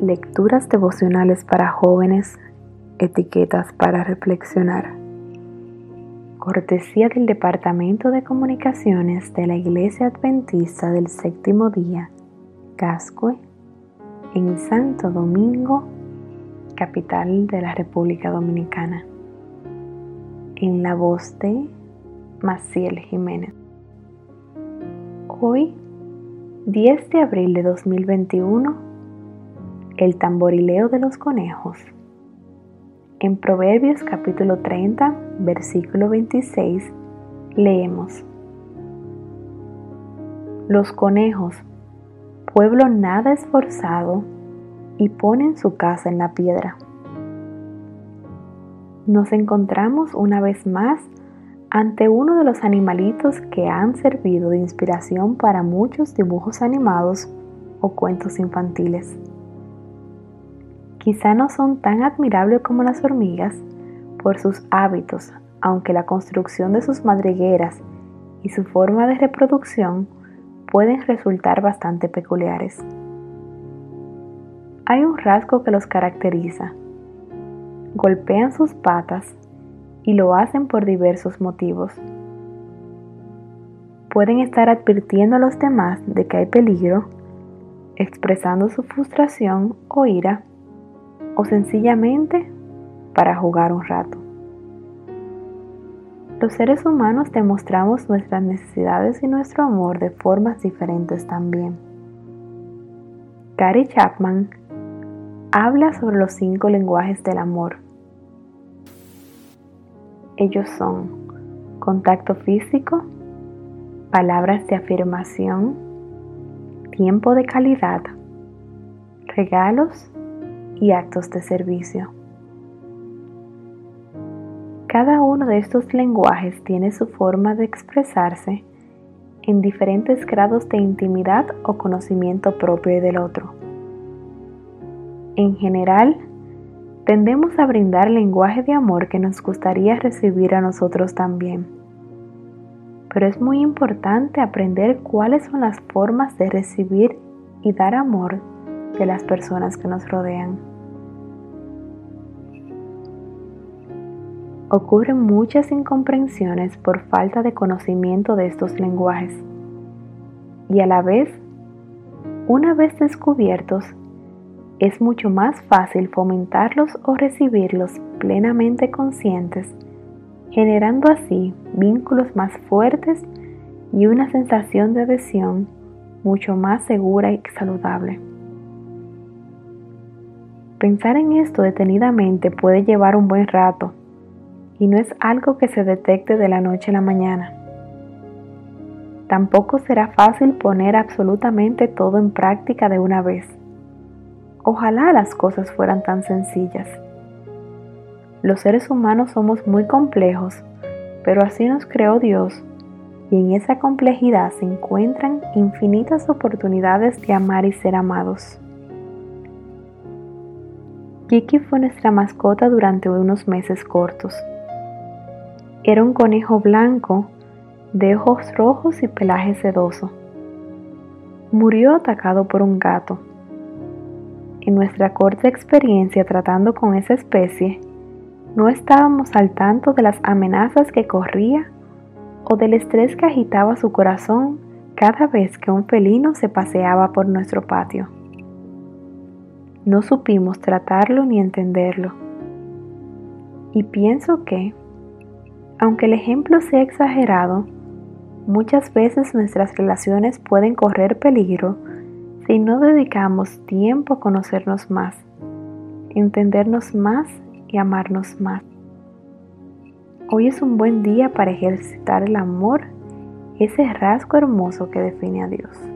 Lecturas devocionales para jóvenes, etiquetas para reflexionar. Cortesía del Departamento de Comunicaciones de la Iglesia Adventista del Séptimo Día, Cascue, en Santo Domingo, capital de la República Dominicana. En la voz de Maciel Jiménez. Hoy, 10 de abril de 2021, el tamborileo de los conejos. En Proverbios capítulo 30, versículo 26, leemos. Los conejos, pueblo nada esforzado, y ponen su casa en la piedra. Nos encontramos una vez más ante uno de los animalitos que han servido de inspiración para muchos dibujos animados o cuentos infantiles. Quizá no son tan admirables como las hormigas por sus hábitos, aunque la construcción de sus madrigueras y su forma de reproducción pueden resultar bastante peculiares. Hay un rasgo que los caracteriza. Golpean sus patas y lo hacen por diversos motivos. Pueden estar advirtiendo a los demás de que hay peligro, expresando su frustración o ira o sencillamente para jugar un rato. Los seres humanos demostramos nuestras necesidades y nuestro amor de formas diferentes también. Gary Chapman habla sobre los cinco lenguajes del amor. Ellos son contacto físico, palabras de afirmación, tiempo de calidad, regalos y actos de servicio. Cada uno de estos lenguajes tiene su forma de expresarse en diferentes grados de intimidad o conocimiento propio del otro. En general, tendemos a brindar lenguaje de amor que nos gustaría recibir a nosotros también. Pero es muy importante aprender cuáles son las formas de recibir y dar amor de las personas que nos rodean. Ocurren muchas incomprensiones por falta de conocimiento de estos lenguajes. Y a la vez, una vez descubiertos, es mucho más fácil fomentarlos o recibirlos plenamente conscientes, generando así vínculos más fuertes y una sensación de adhesión mucho más segura y saludable. Pensar en esto detenidamente puede llevar un buen rato, y no es algo que se detecte de la noche a la mañana. Tampoco será fácil poner absolutamente todo en práctica de una vez. Ojalá las cosas fueran tan sencillas. Los seres humanos somos muy complejos, pero así nos creó Dios y en esa complejidad se encuentran infinitas oportunidades de amar y ser amados. Kiki fue nuestra mascota durante unos meses cortos. Era un conejo blanco, de ojos rojos y pelaje sedoso. Murió atacado por un gato. En nuestra corta experiencia tratando con esa especie, no estábamos al tanto de las amenazas que corría o del estrés que agitaba su corazón cada vez que un felino se paseaba por nuestro patio. No supimos tratarlo ni entenderlo. Y pienso que, aunque el ejemplo sea exagerado, muchas veces nuestras relaciones pueden correr peligro si no dedicamos tiempo a conocernos más, entendernos más y amarnos más. Hoy es un buen día para ejercitar el amor, ese rasgo hermoso que define a Dios.